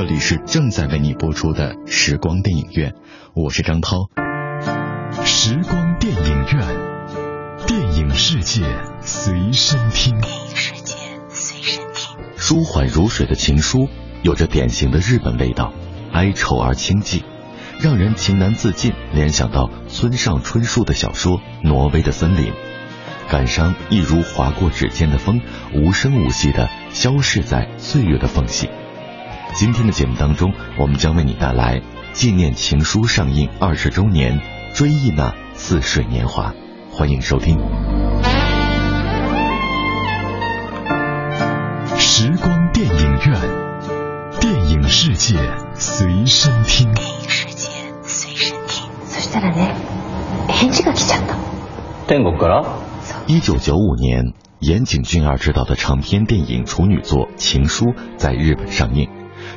这里是正在为你播出的时光电影院，我是张涛。时光电影院，电影世界随身听。电影世界随身听。舒缓如水的情书，有着典型的日本味道，哀愁而清寂，让人情难自禁联想到村上春树的小说《挪威的森林》。感伤一如划过指尖的风，无声无息的消逝在岁月的缝隙。今天的节目当中，我们将为你带来纪念《情书》上映二十周年，追忆那似水年华。欢迎收听时光电影院，电影世界随身听。电影世界随身听。そしたらね、返事が来ちゃった。天国から一九九五年，岩井俊二执导的长篇电影处女作《情书》在日本上映，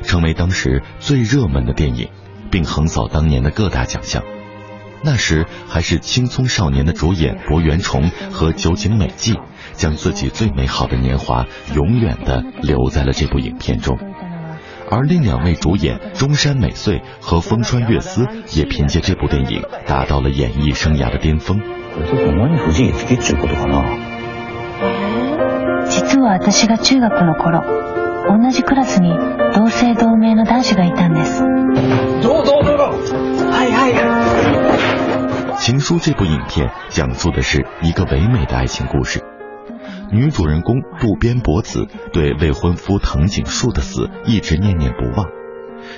成为当时最热门的电影，并横扫当年的各大奖项。那时还是青葱少年的主演柏原崇和酒井美纪，将自己最美好的年华永远的留在了这部影片中。而另两位主演中山美穗和风川月司也凭借这部电影达到了演艺生涯的巅峰。これでほんまに藤井月っちゅうことかな実は私が中学の頃、 同じクラスに同姓同名の男子がいたんです。どうどうどうぞはいはい《情书》这部影片讲述的是一个唯美的爱情故事。女主人公渡边博子对未婚夫藤井树的死一直念念不忘。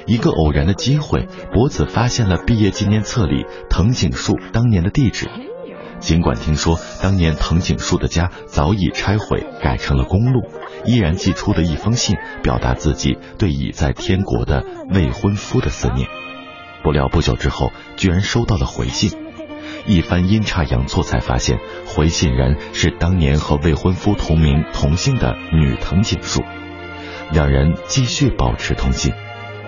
一个偶然的机会，博子发现了毕业纪念册里藤井树当年的地址。 尽管听说当年藤井树的家早已拆毁，改成了公路，依然寄出的一封信，表达自己对已在天国的未婚夫的思念。不料不久之后，居然收到了回信。一番阴差阳错，才发现回信人是当年和未婚夫同名同姓的女藤井树。两人继续保持通信。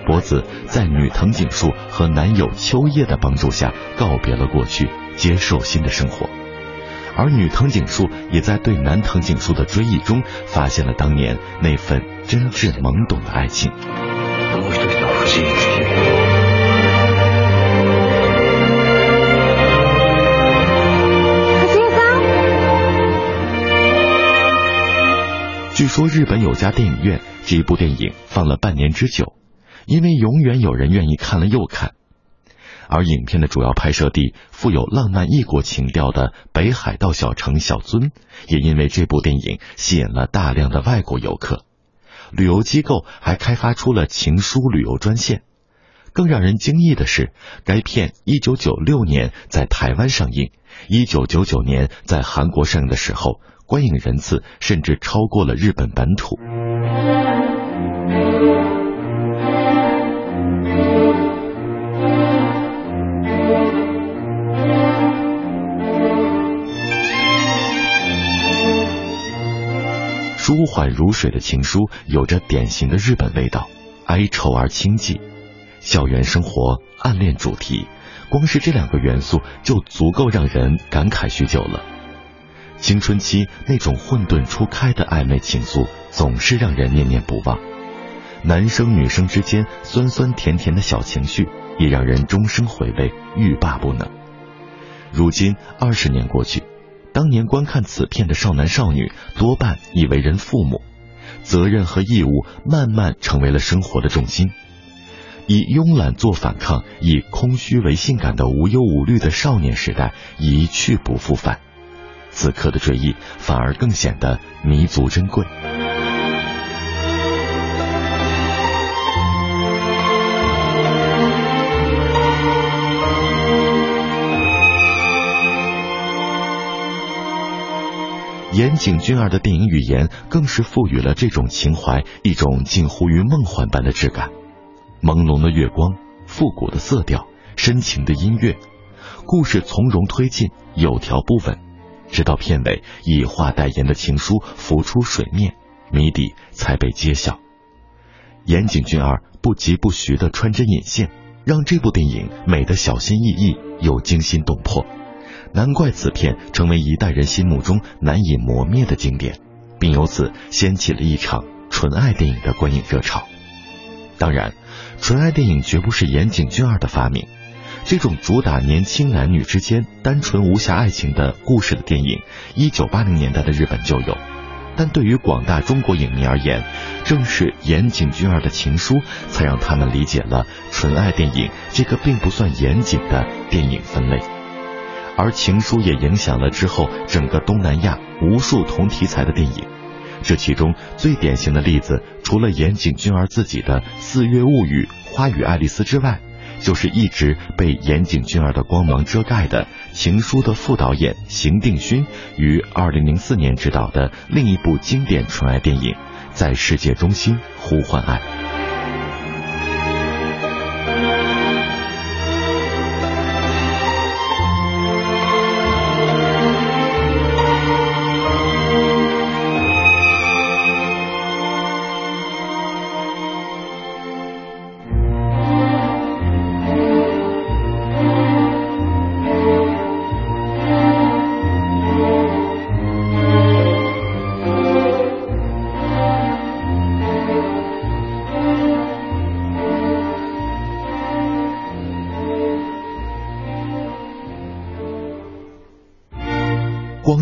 博子在女藤井树和男友秋叶的帮助下告别了过去，接受新的生活。而女藤井树也在对男藤井树的追忆中，发现了当年那份真挚懵懂的爱情。もう一人の藤井月藤井さん据说日本有家电影院，这一部电影放了半年之久，因为永远有人愿意看了又看。 而影片的主要拍摄地，富有浪漫异国情调的北海道小城小樽，也因为这部电影吸引了大量的外国游客。旅游机构还开发出了情书旅游专线。更让人惊异的是，该片1996年在台湾上映，1999年在韩国上映的时候，观影人次甚至超过了日本本土。舒缓如水的情书有着典型的日本味道，哀愁而清寂。校园生活、暗恋主题，光是这两个元素就足够让人感慨许久了。青春期那种混沌初开的暧昧情愫，总是让人念念不忘。男生女生之间酸酸甜甜的小情绪，也让人终生回味，欲罢不能。如今二十年过去，当年观看此片的少男少女多半已为人父母，责任和义务慢慢成为了生活的重心。以慵懒做反抗，以空虚为性感的无忧无虑的少年时代一去不复返。此刻的追忆反而更显得弥足珍贵。岩井俊二的电影语言更是赋予了这种情怀一种近乎于梦幻般的质感。朦胧的月光，复古的色调，深情的音乐，故事从容推进，有条不紊，直到片尾以画代言的情书浮出水面，谜底才被揭晓。岩井俊二不疾不徐的穿针引线，让这部电影美得小心翼翼又惊心动魄。难怪此片成为一代人心目中难以磨灭的经典，并由此掀起了一场纯爱电影的观影热潮。当然，纯爱电影绝不是岩井俊二的发明。这种主打年轻男女之间单纯无瑕爱情的故事的电影，一九八零年代的日本就有。但对于广大中国影迷而言，正是岩井俊二的情书，才让他们理解了纯爱电影这个并不算严谨的电影分类。而情书也影响了之后整个东南亚无数同题材的电影。这其中最典型的例子，除了岩井俊二自己的《四月物语》《花与爱丽丝》之外，就是一直被岩井俊二的光芒遮盖的《情书》的副导演邢定勋于二零零四年执导的另一部经典纯爱电影《在世界中心呼唤爱》。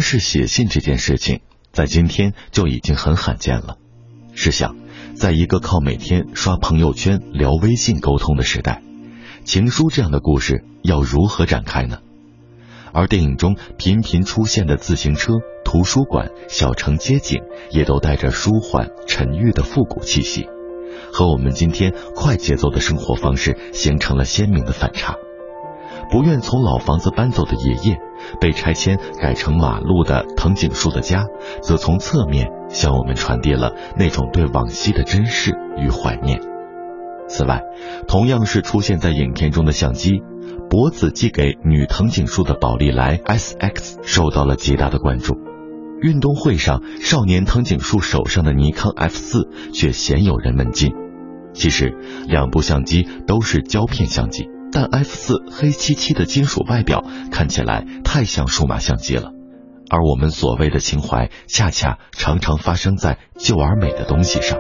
是写信这件事情，在今天就已经很罕见了。试想，在一个靠每天刷朋友圈、聊微信沟通的时代，情书这样的故事要如何展开呢？而电影中频频出现的自行车、图书馆、小城街景，也都带着舒缓、沉郁的复古气息，和我们今天快节奏的生活方式形成了鲜明的反差。不愿从老房子搬走的爷爷。被拆迁改成马路的藤井树的家，则从侧面向我们传递了那种对往昔的珍视与怀念。此外，同样是出现在影片中的相机，博子寄给女藤井树的宝丽来 SX 受到了极大的关注。运动会上，少年藤井树手上的尼康 F 四却鲜有人问津。其实，两部相机都是胶片相机。但 F 四黑漆漆的金属外表看起来太像数码相机了，而我们所谓的情怀，恰恰常常发生在旧而美的东西上。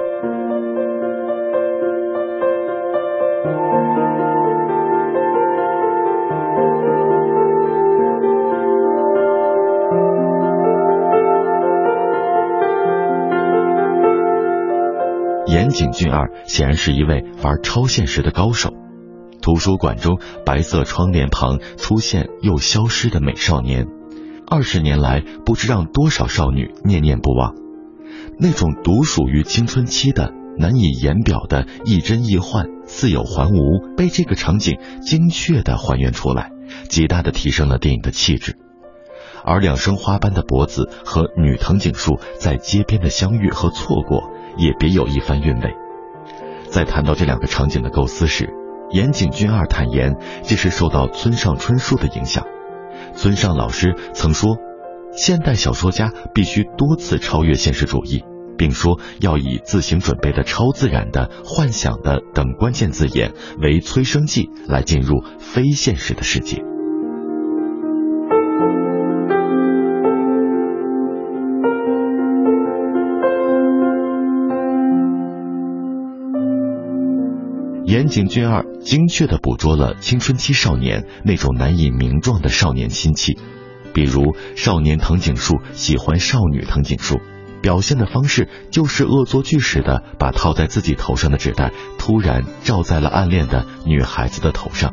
岩井俊二显然是一位玩超现实的高手。图书馆中，白色窗帘旁出现又消失的美少年，二十年来不知让多少少女念念不忘。那种独属于青春期的难以言表的亦真亦幻、似有还无，被这个场景精确的还原出来，极大的提升了电影的气质。而两生花般的脖子和女藤井树在街边的相遇和错过，也别有一番韵味。在谈到这两个场景的构思时，岩井俊二坦言，这是受到村上春树的影响。村上老师曾说，现代小说家必须多次超越现实主义，并说要以自行准备的超自然的、幻想的等关键字眼为催生剂，来进入非现实的世界。岩井俊二精确地捕捉了青春期少年那种难以名状的少年心气，比如少年藤井树喜欢少女藤井树，表现的方式就是恶作剧似的把套在自己头上的纸袋突然罩在了暗恋的女孩子的头上。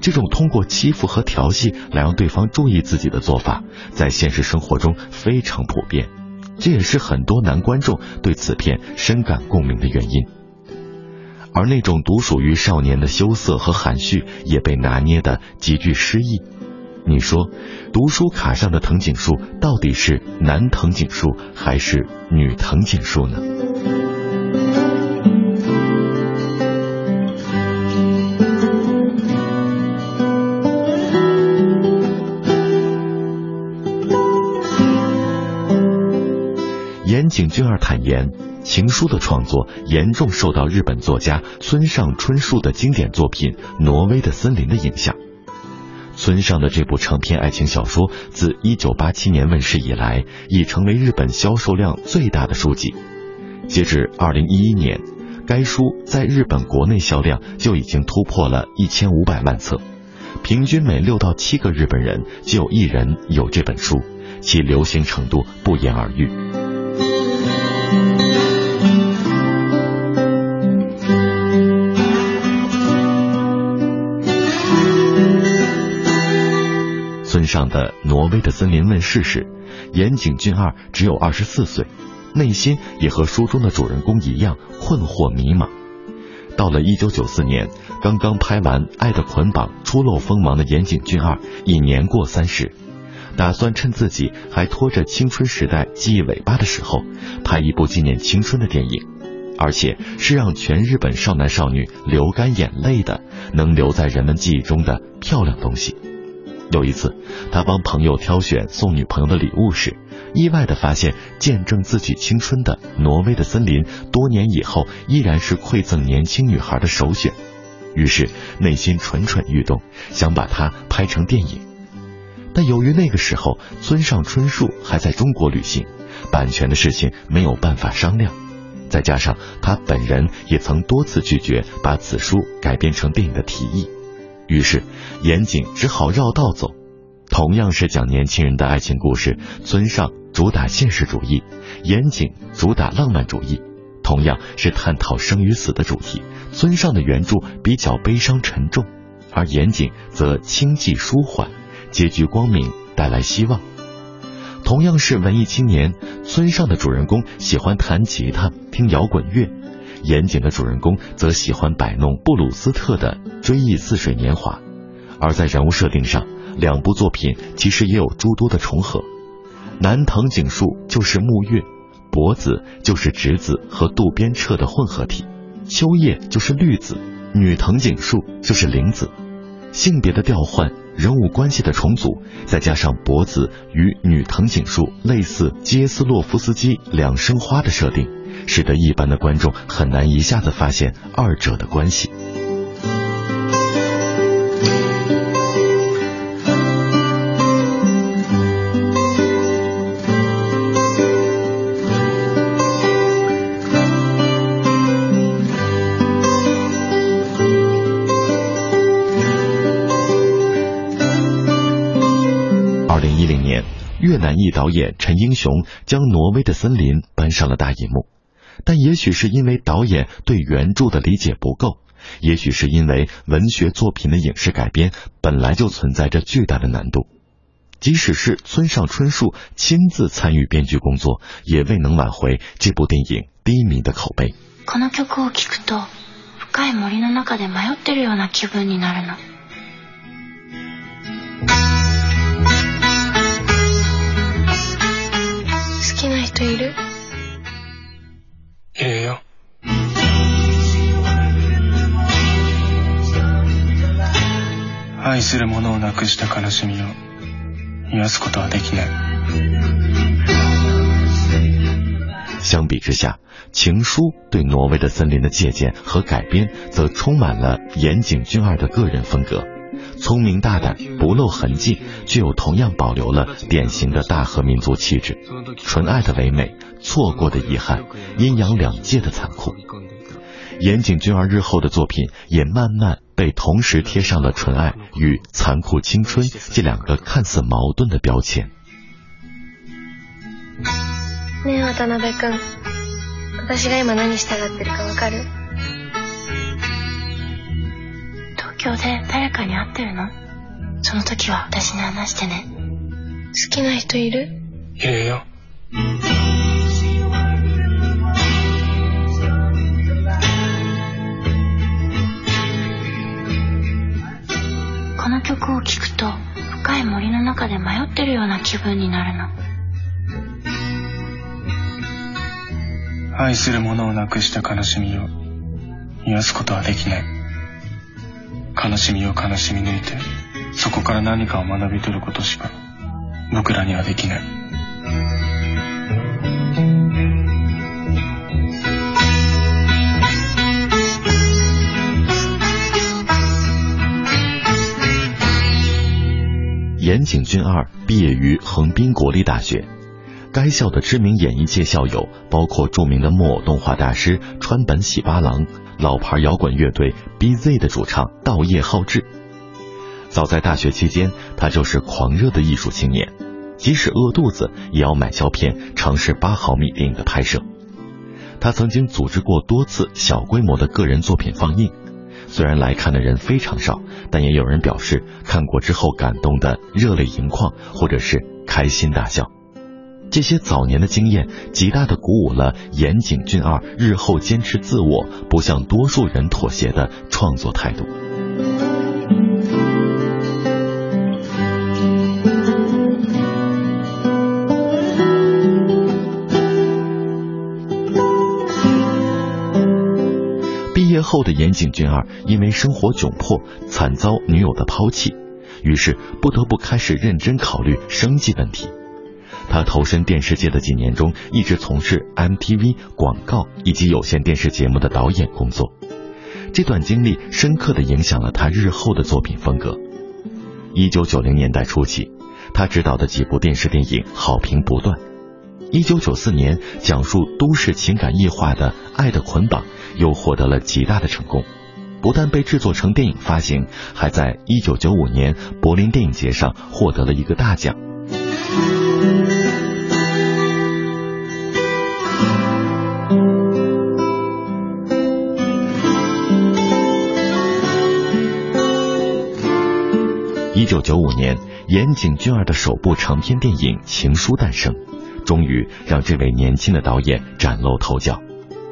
这种通过欺负和调戏来让对方注意自己的做法，在现实生活中非常普遍，这也是很多男观众对此片深感共鸣的原因。而那种独属于少年的羞涩和含蓄，也被拿捏的极具诗意。你说，读书卡上的藤井树到底是男藤井树还是女藤井树呢？岩井俊二坦言。情书的创作严重受到日本作家村上春树的经典作品《挪威的森林》的影响。村上的这部长篇爱情小说自1987年问世以来，已成为日本销售量最大的书籍。截至2011年，该书在日本国内销量就已经突破了一千五百万册，平均每六到七个日本人就有一人有这本书，其流行程度不言而喻。上的《挪威的森林》问世时，岩井俊二只有二十四岁，内心也和书中的主人公一样困惑迷茫。到了一九九四年，刚刚拍完《爱的捆绑》初露锋芒的岩井俊二已年过三十，打算趁自己还拖着青春时代记忆尾巴的时候，拍一部纪念青春的电影，而且是让全日本少男少女流干眼泪的，能留在人们记忆中的漂亮东西。有一次，他帮朋友挑选送女朋友的礼物时，意外的发现见证自己青春的《挪威的森林》多年以后依然是馈赠年轻女孩的首选，于是内心蠢蠢欲动，想把它拍成电影。但由于那个时候村上春树还在中国旅行，版权的事情没有办法商量，再加上他本人也曾多次拒绝把此书改编成电影的提议。于是，岩井只好绕道走。同样是讲年轻人的爱情故事，村上主打现实主义，岩井主打浪漫主义。同样是探讨生与死的主题，村上的原著比较悲伤沉重，而岩井则轻寂舒缓，结局光明，带来希望。同样是文艺青年，村上的主人公喜欢弹吉他、听摇滚乐。严谨的主人公则喜欢摆弄布鲁斯特的《追忆似水年华》，而在人物设定上，两部作品其实也有诸多的重合。南藤井树就是木月，博子就是直子和渡边彻的混合体，秋叶就是绿子，女藤井树就是玲子。性别的调换，人物关系的重组，再加上博子与女藤井树类似杰斯洛夫斯基两生花的设定。使得一般的观众很难一下子发现二者的关系。二零一零年，越南裔导演陈英雄将《挪威的森林》搬上了大银幕。但也许是因为导演对原著的理解不够，也许是因为文学作品的影视改编本来就存在着巨大的难度，即使是村上春树亲自参与编剧工作，也未能挽回这部电影低迷的口碑。この曲を聴くと深い森の中で迷ってるような気分になるの。好きな人いる？ いるよ。愛する者を亡くした悲しみを癒すことはできない。相比之下，《情书》对挪威的森林的借鉴和改编，则充满了岩井俊二的个人风格，聪明大胆，不露痕迹，却又同样保留了典型的大和民族气质，纯爱的唯美，错过的遗憾，阴阳两界的残酷。岩井俊二日后的作品也慢慢被同时贴上了纯爱与残酷青春这两个看似矛盾的标签。ねえ渡辺君私が今何したがってるかわかる 京で誰かに会ってるの？その時は私に話してね。好きな人いる？いるよ。この曲を聴くと深い森の中で迷ってるような気分になるの。愛する者を亡くした悲しみを癒すことはできない。悲しみを悲しみ抜いて、そこから何かを学び取ることしか僕らにはできない。岩井俊二毕业于横滨国立大学，该校的知名演艺界校友包括著名的木偶动画大师川本喜八郎、老牌摇滚乐队 B.Z 的主唱稻叶浩志。早在大学期间，他就是狂热的艺术青年，即使饿肚子也要买胶片尝试八毫米电影的拍摄。他曾经组织过多次小规模的个人作品放映。虽然来看的人非常少，但也有人表示看过之后感动的热泪盈眶，或者是开心大笑。这些早年的经验，极大的鼓舞了岩井俊二日后坚持自我、不向多数人妥协的创作态度。毕业后的岩井俊二因为生活窘迫，惨遭女友的抛弃，于是不得不开始认真考虑生计问题。他投身电视界的几年中，一直从事 MTV 广告以及有线电视节目的导演工作。这段经历深刻的影响了他日后的作品风格。一九九零年代初期，他执导的几部电视电影好评不断。一九九四年，讲述都市情感异化的《爱的捆绑》。又获得了极大的成功，不但被制作成电影发行，还在一九九五年柏林电影节上获得了一个大奖。一九九五年，岩井俊二的首部长篇电影《情书》诞生，终于让这位年轻的导演崭露头角。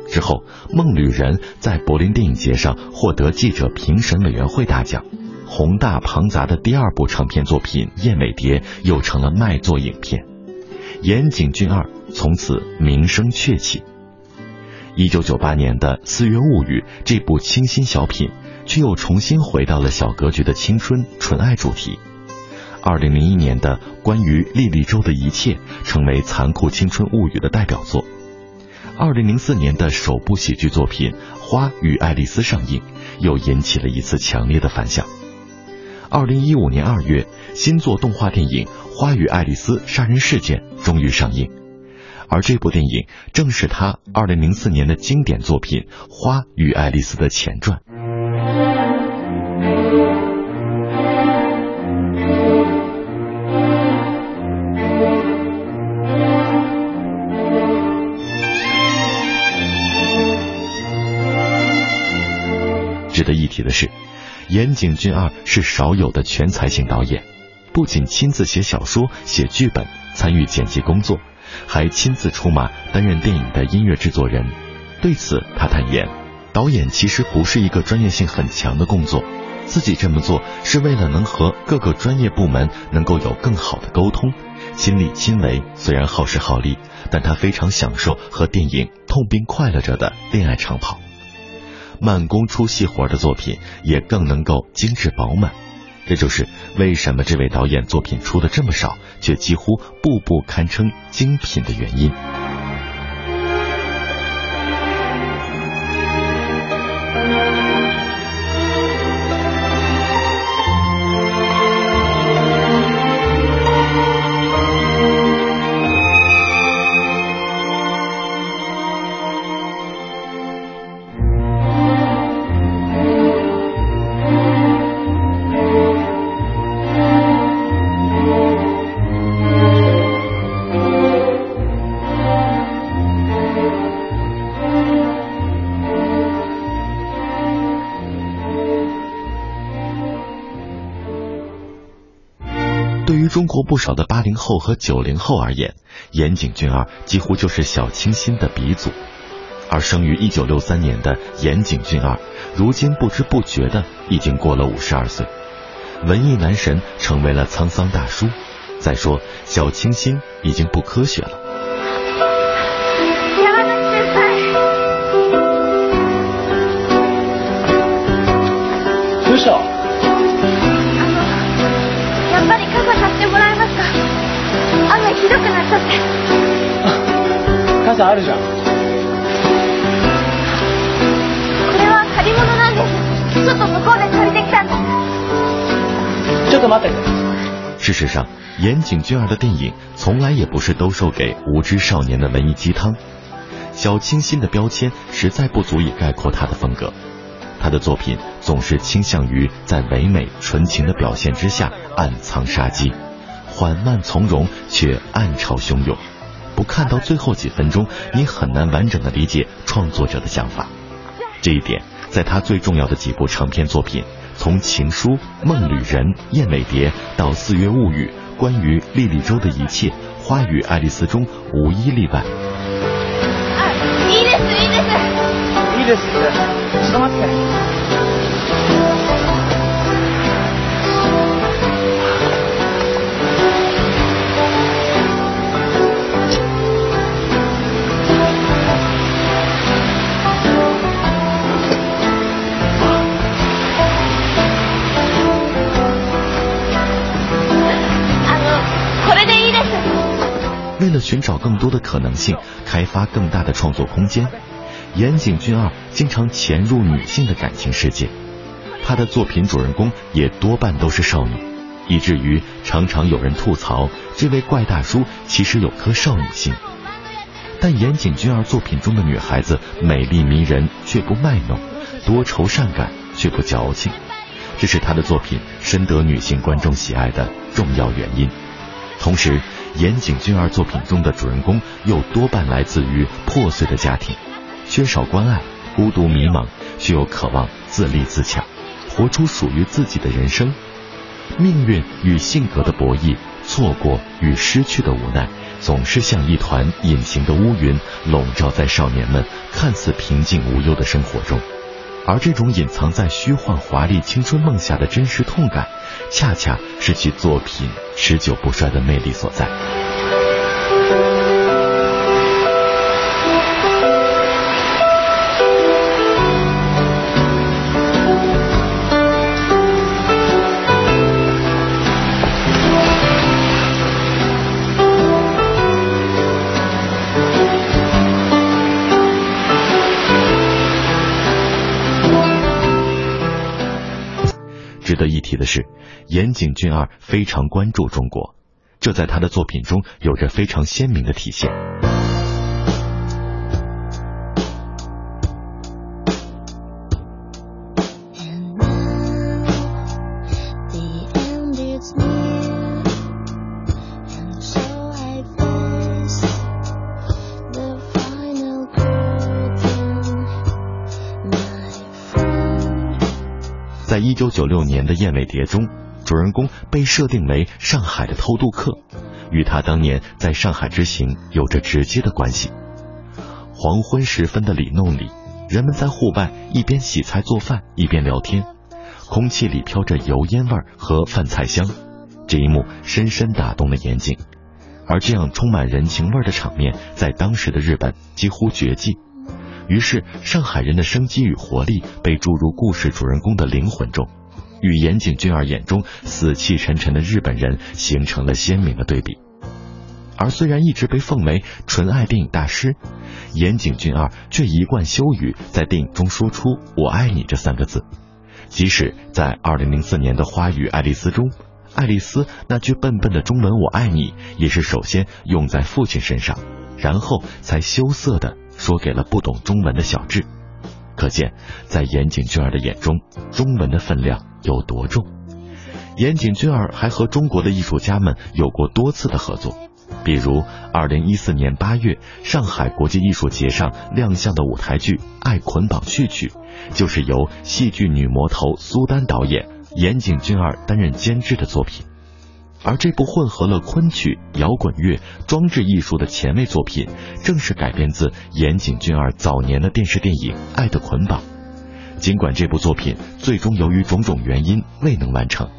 之后，《梦旅人》在柏林电影节上获得记者评审委员会大奖，宏大庞杂的第二部长片作品《燕尾蝶》又成了卖座影片，岩井俊二从此名声鹊起。一九九八年的《四月物语》这部清新小品，却又重新回到了小格局的青春纯爱主题。二零零一年的《关于莉莉周的一切》成为残酷青春物语的代表作。二零零四年的首部喜剧作品《花与爱丽丝》上映，又引起了一次强烈的反响。二零一五年二月，新作动画电影《花与爱丽丝杀人事件》终于上映，而这部电影正是他二零零四年的经典作品《花与爱丽丝》的前传。值得一提的是，岩井俊二是少有的全才型导演，不仅亲自写小说、写剧本、参与剪辑工作，还亲自出马担任电影的音乐制作人。对此，他坦言，导演其实不是一个专业性很强的工作，自己这么做是为了能和各个专业部门能够有更好的沟通，亲力亲为。虽然耗时耗力，但他非常享受和电影痛并快乐着的恋爱长跑。慢工出细活的作品也更能够精致饱满，这就是为什么这位导演作品出的这么少，却几乎步步堪称精品的原因。不少的八零后和九零后而言，岩井俊二几乎就是小清新的鼻祖。而生于一九六三年的岩井俊二，如今不知不觉的已经过了五十二岁，文艺男神成为了沧桑大叔。再说，小清新已经不科学了。不是。傘あるじゃんこれは借り物なんですちょっと向こうで借りてきたんですちょっと待って 事实上，岩井俊二的电影从来也不是兜售给无知少年的文艺鸡汤。小清新的标签实在不足以概括他的风格。他的作品总是倾向于在唯美纯情的表现之下暗藏杀机，缓慢从容却暗潮汹涌。 不看到最后几分钟，你很难完整的理解创作者的想法。这一点，在他最重要的几部长篇作品，从《情书》《梦旅人》《燕尾蝶》到《四月物语》，关于莉莉周的一切，《花与爱丽丝》中无一例外。いいですいいですいいですってちょっと待って 寻找更多的可能性，开发更大的创作空间，岩井俊二经常潜入女性的感情世界。他的作品主人公也多半都是少女，以至于常常有人吐槽这位怪大叔其实有颗少女心。但岩井俊二作品中的女孩子美丽迷人却不卖弄，多愁善感却不矫情，这是他的作品深得女性观众喜爱的重要原因。同时，岩井俊二作品中的主人公又多半来自于破碎的家庭，缺少关爱，孤独迷茫，却又渴望自立自强，活出属于自己的人生。命运与性格的博弈，错过与失去的无奈，总是像一团隐形的乌云，笼罩在少年们看似平静无忧的生活中。而这种隐藏在虚幻华丽青春梦下的真实痛感，恰恰是其作品持久不衰的魅力所在。值得一提的是，岩井俊二非常关注中国，这在他的作品中有着非常鲜明的体现。在一九九六年的《燕尾蝶》中，主人公被设定为上海的偷渡客，与他当年在上海之行有着直接的关系。黄昏时分的里弄里，人们在户外一边洗菜做饭，一边聊天，空气里飘着油烟味和饭菜香。这一幕深深打动了岩井，而这样充满人情味的场面，在当时的日本几乎绝迹。于是，上海人的生机与活力被注入故事主人公的灵魂中，与岩井俊二眼中死气沉沉的日本人形成了鲜明的对比。而虽然一直被奉为纯爱电影大师，岩井俊二却一贯羞于在电影中说出“我爱你”这三个字。即使在2004年的《花与爱丽丝》中，爱丽丝那句笨笨的中文“我爱你”也是首先用在父亲身上，然后才羞涩的说给了不懂中文的小智。可见，在岩井俊二的眼中，中文的分量有多重。岩井俊二还和中国的艺术家们有过多次的合作。比如，二零一四年八月上海国际艺术节上亮相的舞台剧《爱捆绑序曲》，就是由戏剧女魔头苏丹导演、岩井俊二担任监制的作品。而这部混合了昆曲、摇滚乐、装置艺术的前卫作品，正是改编自岩井俊二早年的电视电影《爱的捆绑》。尽管这部作品最终由于种种原因未能完成。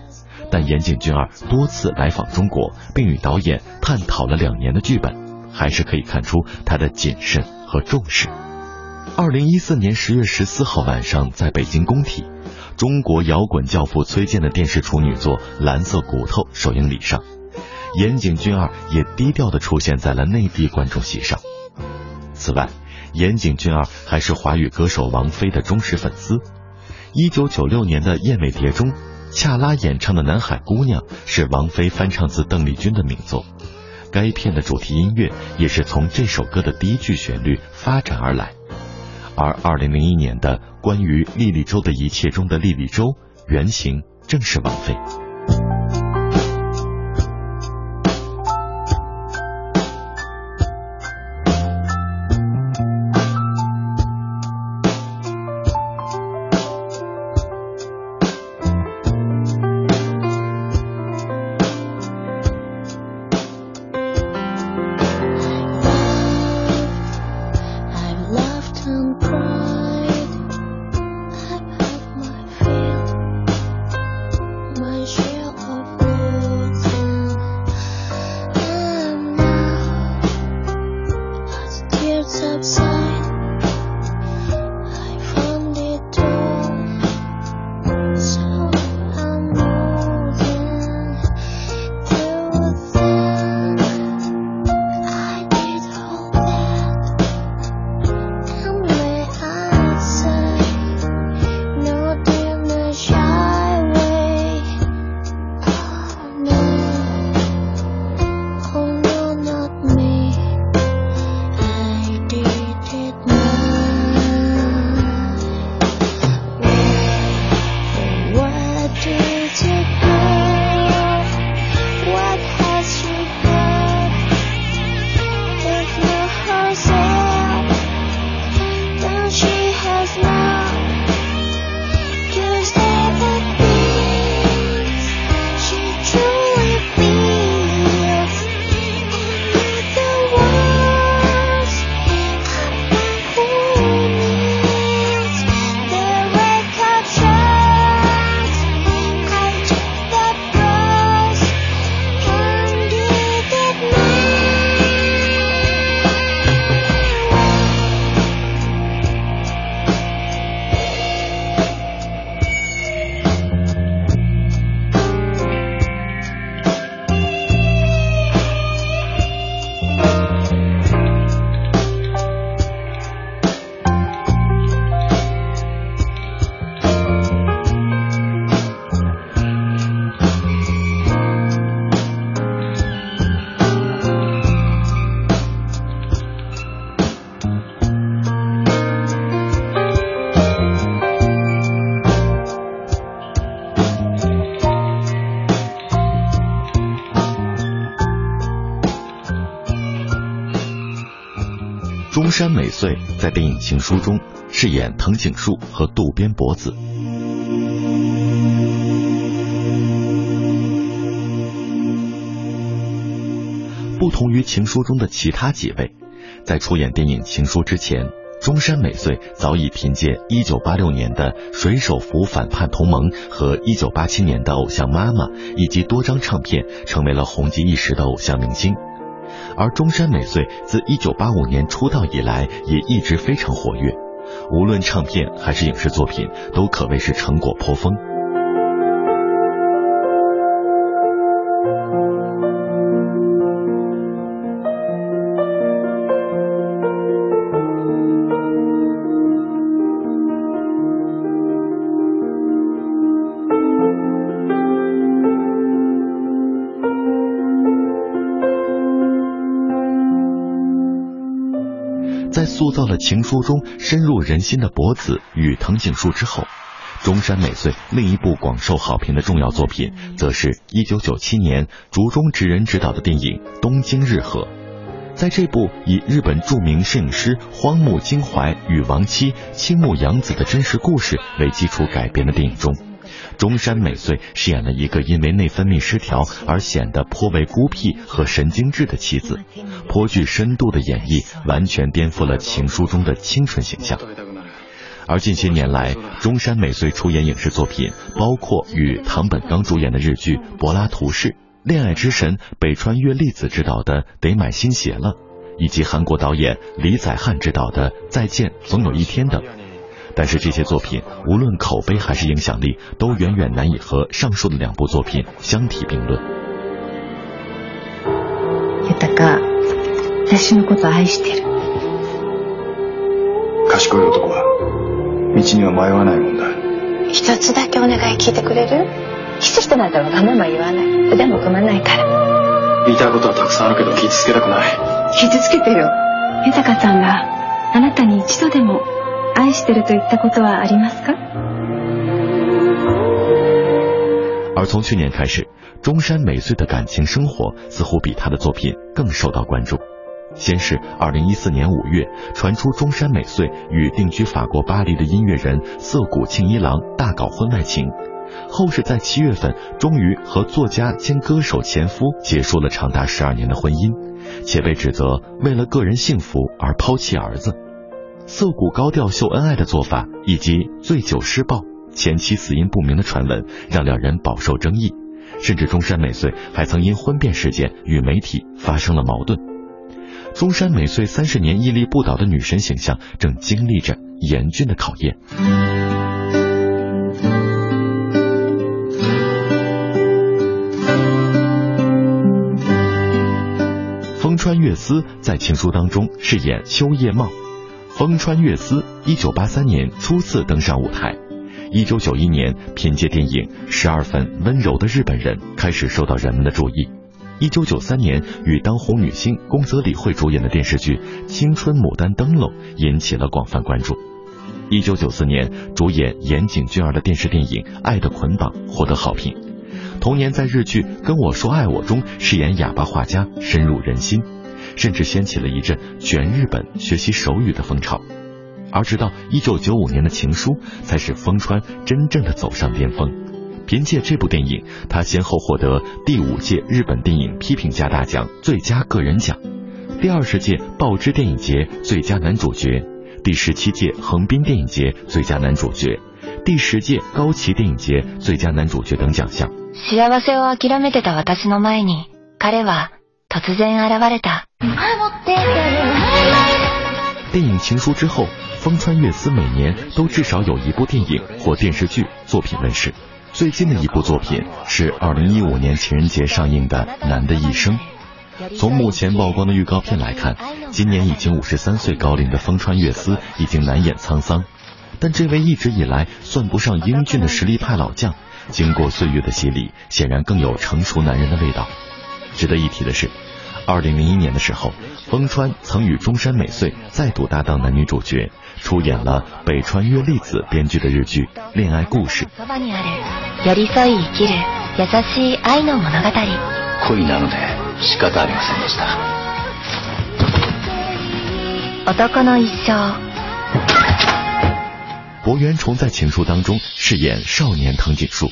但岩井俊二多次来访中国，并与导演探讨了两年的剧本，还是可以看出他的谨慎和重视。二零一四年十月十四号晚上，在北京工体，中国摇滚教父崔健的电视处女作《蓝色骨头》首映礼上，岩井俊二也低调的出现在了内地观众席上。此外，岩井俊二还是华语歌手王菲的忠实粉丝。一九九六年的《燕尾蝶》中。恰拉演唱的《南海姑娘》是王菲翻唱自邓丽君的名作，该片的主题音乐也是从这首歌的第一句旋律发展而来。而二零零一年的关于莉莉周的一切中的莉莉周，原型正是王菲。中山美穗在电影《情书》中饰演藤井树和渡边博子。不同于《情书》中的其他几位，在出演电影《情书》之前，中山美穗早已凭借1986年的《水手服反叛同盟》和1987年的《偶像妈妈》以及多张唱片，成为了红极一时的偶像明星。而中山美穗自1985年出道以来，也一直非常活跃，无论唱片还是影视作品，都可谓是成果颇丰。造了情书中深入人心的博子与藤井树之后，中山美穗另一部广受好评的重要作品，则是一九九七年竹中直人执导的电影《东京日和》。在这部以日本著名摄影师荒木经怀与亡妻青木洋子的真实故事为基础改编的电影中。中山美穗饰演了一个因为内分泌失调而显得颇为孤僻和神经质的妻子，颇具深度的演绎，完全颠覆了情书中的清纯形象。而近些年来，中山美穗出演影视作品，包括与唐本刚主演的日剧《柏拉图式》，恋爱之神北川悦粒子执导的《得买新鞋了》，以及韩国导演李宰汉执导的《再见，总有一天》等。但是这些作品无论口碑还是影响力，都远远难以和上述的两部作品相提并论。豊私のこと愛してる。賢い男は道には迷わないもんだ。一つだけお願い聞いてくれる キスしてないとわがまま言わない腕も組まないから言いたいことはたくさんあるけど傷つけたくない傷つけてよ豊さんがあなたに一度でも 愛してると言ったことはありますか而从去年开始，中山美穗的感情生活似乎比她的作品更受到关注。先是2014年5月传出中山美穗与定居法国巴黎的音乐人涩谷庆一郎大搞婚外情，后是在七月份终于和作家兼歌手前夫结束了长达十二年的婚姻，且被指责为了个人幸福而抛弃儿子。 涩谷高调秀恩爱的做法以及醉酒施暴、前妻死因不明的传闻，让两人饱受争议，甚至中山美穗还曾因婚变事件与媒体发生了矛盾。中山美穗三十年屹立不倒的女神形象，正经历着严峻的考验。风川月司在情书当中饰演秋叶茂。风川月司一九八三年初次登上舞台，一九九一年凭借电影《十二分温柔的日本人》开始受到人们的注意。一九九三年与当红女星宫泽理惠主演的电视剧《青春牡丹灯笼》引起了广泛关注。一九九四年主演岩井俊二的电视电影《爱的捆绑》获得好评。同年在日剧《跟我说爱我》中饰演哑巴画家，深入人心，甚至掀起了一阵全日本学习手语的风潮。而直到一九九五年的《情书》，才使风川真正的走上巅峰。凭借这部电影，他先后获得第五届日本电影批评家大奖最佳个人奖，第二十届报知电影节最佳男主角，第十七届横滨电影节最佳男主角，第十届高崎电影节最佳男主角等奖项。幸せを諦めてた私の前に、彼は 突然現れた。电影《情书》之后，风川月司每年都至少有一部电影或电视剧作品问世。最近的一部作品是二零一五年情人节上映的《男的一生》。从目前曝光的预告片来看，今年已经五十三岁高龄的风川月司已经难掩沧桑，但这位一直以来算不上英俊的实力派老将，经过岁月的洗礼，显然更有成熟男人的味道。值得一提的是，2001年的时候，风川曾与中山美穗再度搭档男女主角。出演了北川悦利子编剧的日剧《恋爱故事》。寄り添い生きる優しい愛の物語。恋なので仕方ありませんでした。男の一生。柏原崇在情书当中饰演少年藤井树。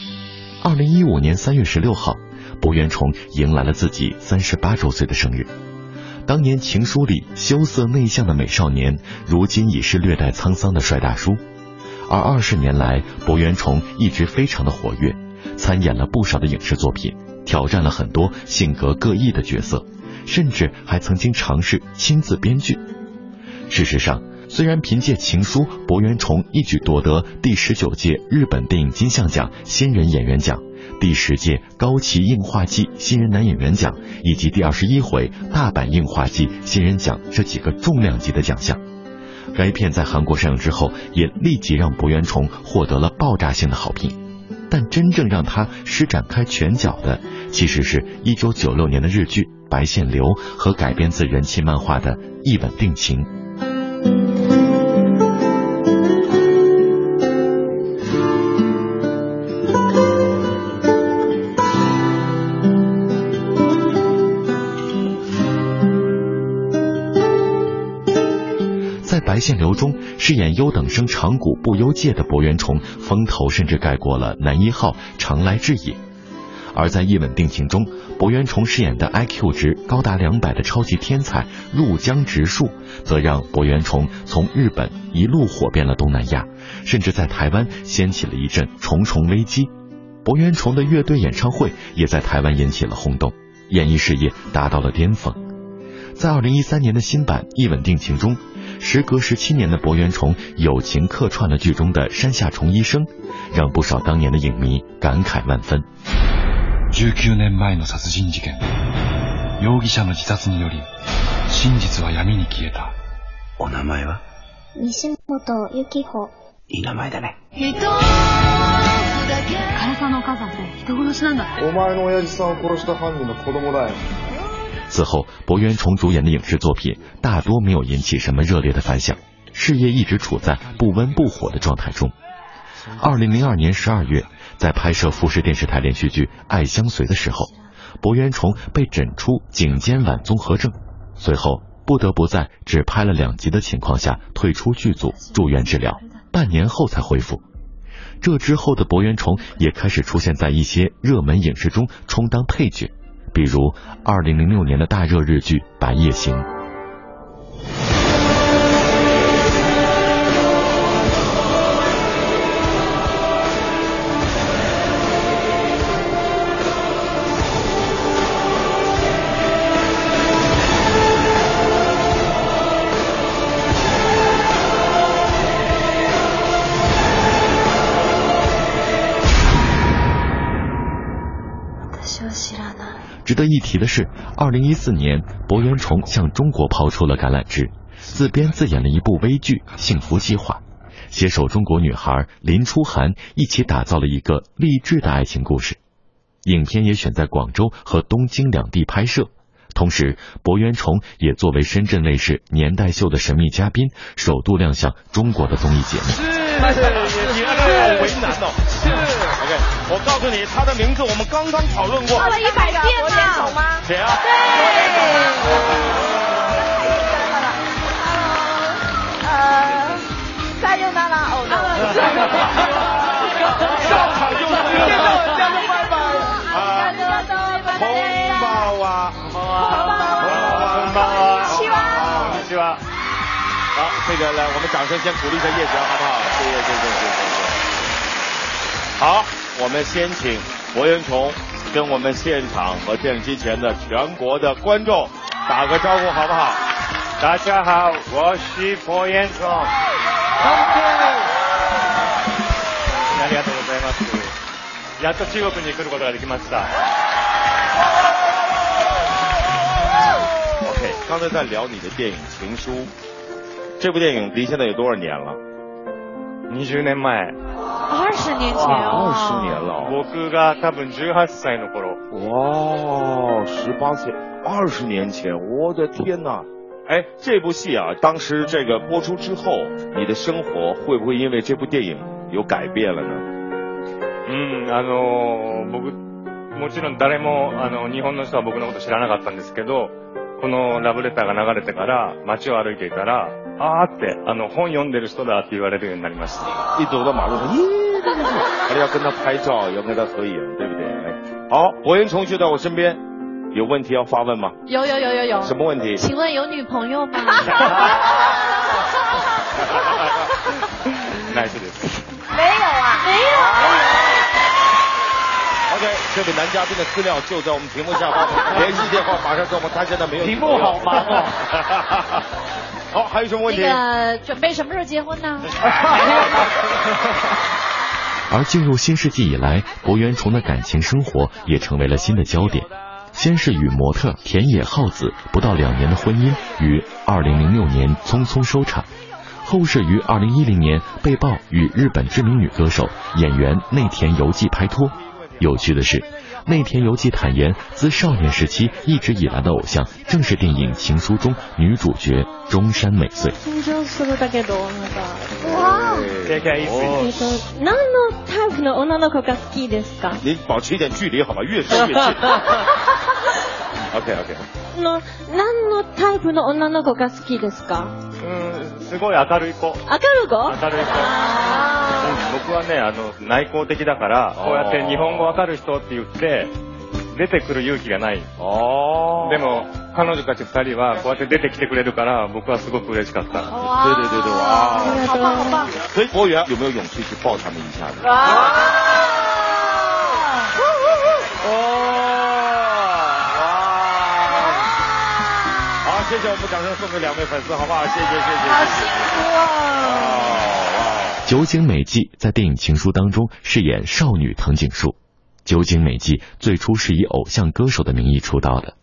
二零一五年三月十六号， 柏原崇迎来了自己三十八周岁的生日。当年情书里羞涩内向的美少年，如今已是略带沧桑的帅大叔。而二十年来，博元崇一直非常的活跃，参演了不少的影视作品，挑战了很多性格各异的角色，甚至还曾经尝试亲自编剧。事实上，虽然凭借情书，博元崇一举夺得第十九届日本电影金像奖新人演员奖。第十届高崎映画季新人男演员奖以及第二十一回大阪映画季新人奖这几个重量级的奖项，该片在韩国上映之后，也立即让柏原崇获得了爆炸性的好评。但真正让他施展开拳脚的，其实是一九九六年的日剧《白线流》和改编自人气漫画的《一吻定情》。白线流中饰演优等生长谷不优介的柏原崇，风头甚至盖过了男一号长来智也。而在一吻定情中，柏原崇饰演的 IQ 值高达两百的超级天才入江直树，则让柏原崇从日本一路火遍了东南亚，甚至在台湾掀起了一阵重重危机。柏原崇的乐队演唱会也在台湾引起了轰动，演艺事业达到了巅峰。在二零一三年的新版一吻定情中。时隔十七年的柏原崇友情客串了剧中的山下崇医生，让不少当年的影迷感慨万分。十九年前の殺人事件、容疑者の自殺により真実は闇に消えた。お名前は？西本由紀穂。いい名前だね。唐沢のお母さんって人殺 なんだって。お前の親父さんを殺した犯人の子供だよ。 此后，柏原崇主演的影视作品大多没有引起什么热烈的反响，事业一直处在不温不火的状态中。二零零二年十二月，在拍摄富士电视台连续剧《爱相随》的时候，柏原崇被诊出颈肩腕综合症，随后不得不在只拍了两集的情况下退出剧组住院治疗，半年后才恢复。这之后的柏原崇也开始出现在一些热门影视中充当配角。比如二零零六年的大热日剧《白夜行》。值得一提的是，二零一四年，柏元崇向中国抛出了橄榄枝，自编自演了一部微剧《幸福计划》，携手中国女孩林初涵一起打造了一个励志的爱情故事。影片也选在广州和东京两地拍摄，同时，博元崇也作为深圳卫视年代秀的神秘嘉宾，首度亮相中国的综艺节目。是，你那个为难哦。是，OK，我告诉你，他的名字我们刚刚讨论过，说了一百遍了吗？谁啊？对。呃，三又娜娜哦，上场就接到人家的拜拜。ありがとうございます。こんばんは。こんばんは。こんばんは。こんにちは。こんにちは。好，这个来，我们掌声先鼓励一下叶璇，好不好？谢谢，谢谢，谢谢。 好，我们先请柏原崇跟我们现场和电视机前的全国的观众打个招呼，好不好？大家好，我是柏原崇。ありがとうございます。やっと中国に来ることができました。 OK，刚才在聊你的电影《情书》，这部电影离现在有多少年了？ 20年前。 二十年前哦。二十年了。僕が多分18歳の頃。哇，十八岁，二十年前，我的天哪！哎，这部戏啊，当时这个播出之后，你的生活会不会因为这部电影有改变了呢？うん、あの僕もちろん誰もあの日本の人は僕のこと知らなかったんですけど、このラブレターが流れてから街を歩いていたら、あーってあの本読んでる人だって言われるようになりました。一走到马路上， 耶，这个是，还要跟他拍照，要跟他合影，对不对？哎，好，柏原崇就在我身边，有问题要发问吗？有有有有有。什么问题？请问有女朋友吗？ナイスです。没有啊，没有。 OK，这位男嘉宾的资料就在我们屏幕下方，联系电话马上给我们。他现在没有题目好忙哦。好，还有什么问题？那个准备什么时候结婚呢？ 而进入新世纪以来，柏原崇的感情生活也成为了新的焦点。先是与模特田野浩子不到两年的婚姻于二零零六年匆匆收场，后是于二零一零年被曝与日本知名女歌手演员内田由纪拍拖。有趣的是，内田由纪坦言，自少年时期一直以来的偶像正是电影《情书》中女主角中山美穗。緊張するだけど、なんか。哇！正解一えっと、何のタイプの女の子が好きですか您保持一点距离好吧，越说越近。OK OK。の、何のタイプの女の子が好きですか うん、すごい明るい子。明るい子？明るい子。うん、僕はね、あの、内向的だから、こうやって日本語わかる人って言って、出てくる勇気がない。哦。でも、彼女たち二人はこうやって出てきてくれるから、僕はすごく嬉しかった。对对对对，哇！好棒好棒！所以博源有没有勇气去抱他们一下子？好，谢谢我们掌声送给两位粉丝，好不好？谢谢谢谢。好幸福哦！酒井美纪在电影《情书》当中饰演少女藤井树。酒井美纪最初是以偶像歌手的名义出道的，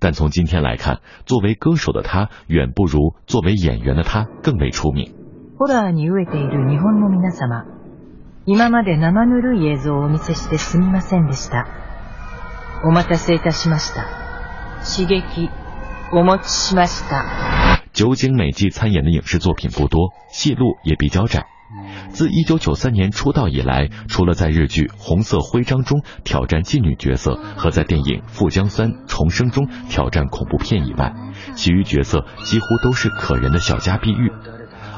但从今天来看，作为歌手的她远不如作为演员的她更为出名。ホラーに飢えている日本の皆様、今まで生ぬるい映像をお見せしてすみませんでした。 お待たせいたしました。刺激、お持ちしました。 酒井美纪参演的影视作品不多，戏路也比较窄。自1993年出道以来，除了在日剧《红色徽章》中挑战妓女角色和在电影《富江三重生》中挑战恐怖片以外，其余角色几乎都是可人的小家碧玉。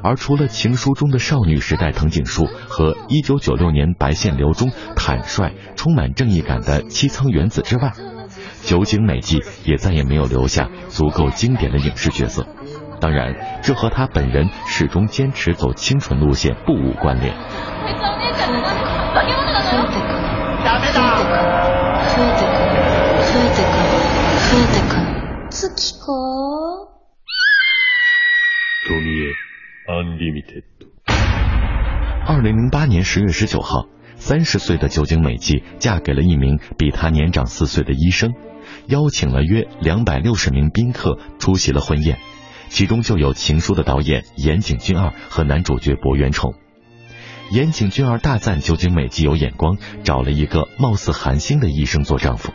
而除了《情书》中的少女时代藤井树和1996年《白线流》中坦率、充满正义感的七仓原子之外，酒井美纪也再也没有留下足够经典的影视角色。当然，这和她本人始终坚持走清纯路线不无关联。二零零八年十月十九号，三十岁的酒井美纪嫁给了一名比她年长四岁的医生，邀请了约两百六十名宾客出席了婚宴。其中就有《情书》的导演岩井俊二和男主角柏原崇。岩井俊二大赞酒井美纪有眼光，找了一个貌似韩星的医生做丈夫。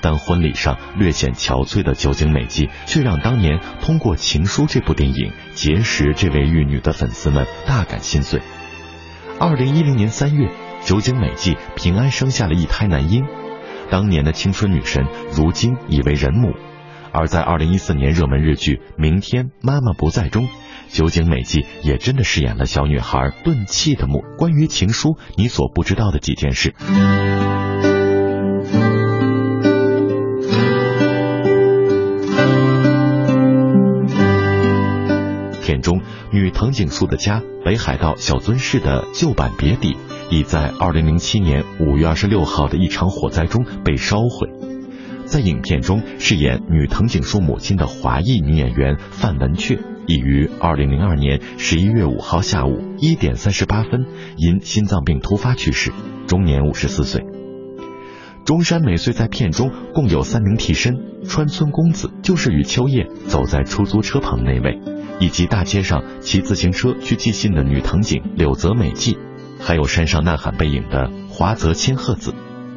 但婚礼上略显憔悴的酒井美纪，却让当年通过《情书》这部电影结识这位玉女的粉丝们大感心碎。二零一零年三月，酒井美纪平安生下了一胎男婴，当年的青春女神如今已为人母。而在二零一四年热门日剧《明天妈妈不在》中，酒井美纪也真的饰演了小女孩钝器的母。关于情书，你所不知道的几件事。片中女藤井树的家北海道小樽市的旧版别邸，已在二零零七年五月二十六号的一场火灾中被烧毁。在影片中饰演女藤井树母亲的华裔女演员范文雀，已于二零零二年十一月五号下午一点三十八分因心脏病突发去世，终年五十四岁。中山美穗在片中共有三名替身，川村公子就是与秋叶走在出租车旁那位，以及大街上骑自行车去寄信的女藤井柳泽美纪，还有山上呐喊背影的华泽千鹤子。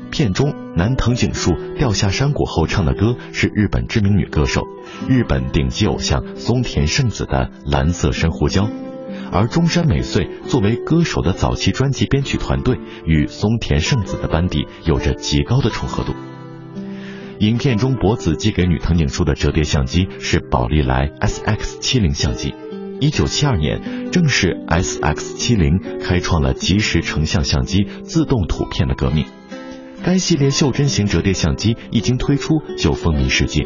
片中男藤井树掉下山谷后唱的歌是日本知名女歌手、日本顶级偶像松田圣子的《蓝色珊瑚礁》，而中山美穗作为歌手的早期专辑编曲团队与松田圣子的班底有着极高的重合度。影片中博子寄给女藤井树的折叠相机是宝丽来 SX 七零相机，一九七二年正是 SX 七零开创了即时成像相机自动图片的革命。该系列袖珍型折叠相机一经推出就风靡世界，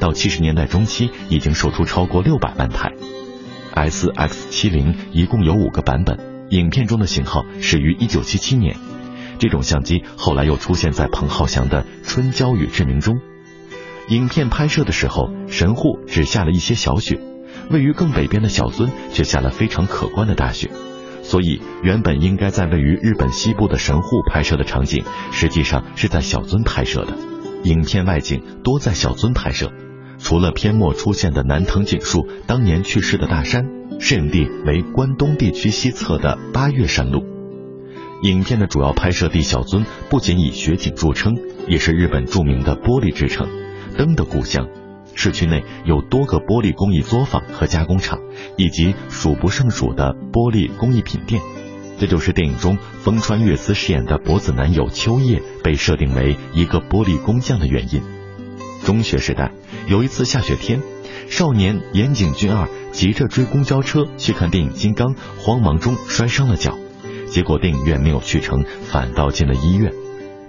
到七十年代中期已经售出超过六百万台。SX 七零一共有五个版本，影片中的型号始于一九七七年。这种相机后来又出现在彭浩翔的《春娇与志明》中。影片拍摄的时候，神户只下了一些小雪，位于更北边的小樽却下了非常可观的大雪。所以，原本应该在位于日本西部的神户拍摄的场景，实际上是在小樽拍摄的。影片外景多在小樽拍摄，除了片末出现的南藤井树当年去世的大山，摄影地为关东地区西侧的八岳山路。影片的主要拍摄地小樽不仅以雪景著称，也是日本著名的玻璃之城，灯的故乡。市区内有多个玻璃工艺作坊和加工厂，以及数不胜数的玻璃工艺品店。这就是电影中风川月司饰演的博子男友秋叶被设定为一个玻璃工匠的原因。中学时代，有一次下雪天，少年岩井俊二急着追公交车去看电影《金刚》，慌忙中摔伤了脚，结果电影院没有去成，反倒进了医院。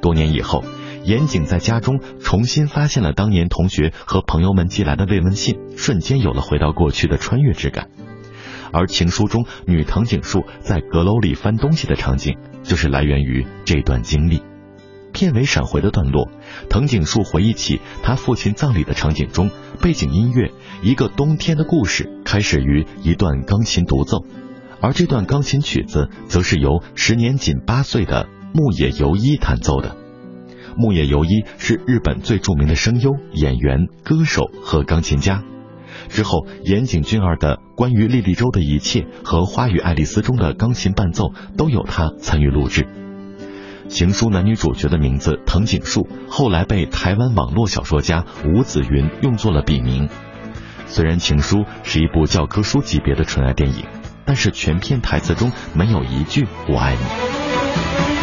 多年以后。岩井在家中重新发现了当年同学和朋友们寄来的慰问信，瞬间有了回到过去的穿越之感。而情书中女藤井树在阁楼里翻东西的场景，就是来源于这段经历。片尾闪回的段落，藤井树回忆起他父亲葬礼的场景中，背景音乐《一个冬天的故事》开始于一段钢琴独奏，而这段钢琴曲子则是由时年仅八岁的木野由一弹奏的。木野由一是日本最著名的声优、演员、歌手和钢琴家。之后，岩井俊二的《关于莉莉周的一切》和《花与爱丽丝》中的钢琴伴奏都有他参与录制。情书男女主角的名字藤井树，后来被台湾网络小说家吴子云用作了笔名。虽然情书是一部教科书级别的纯爱电影，但是全片台词中没有一句“我爱你”。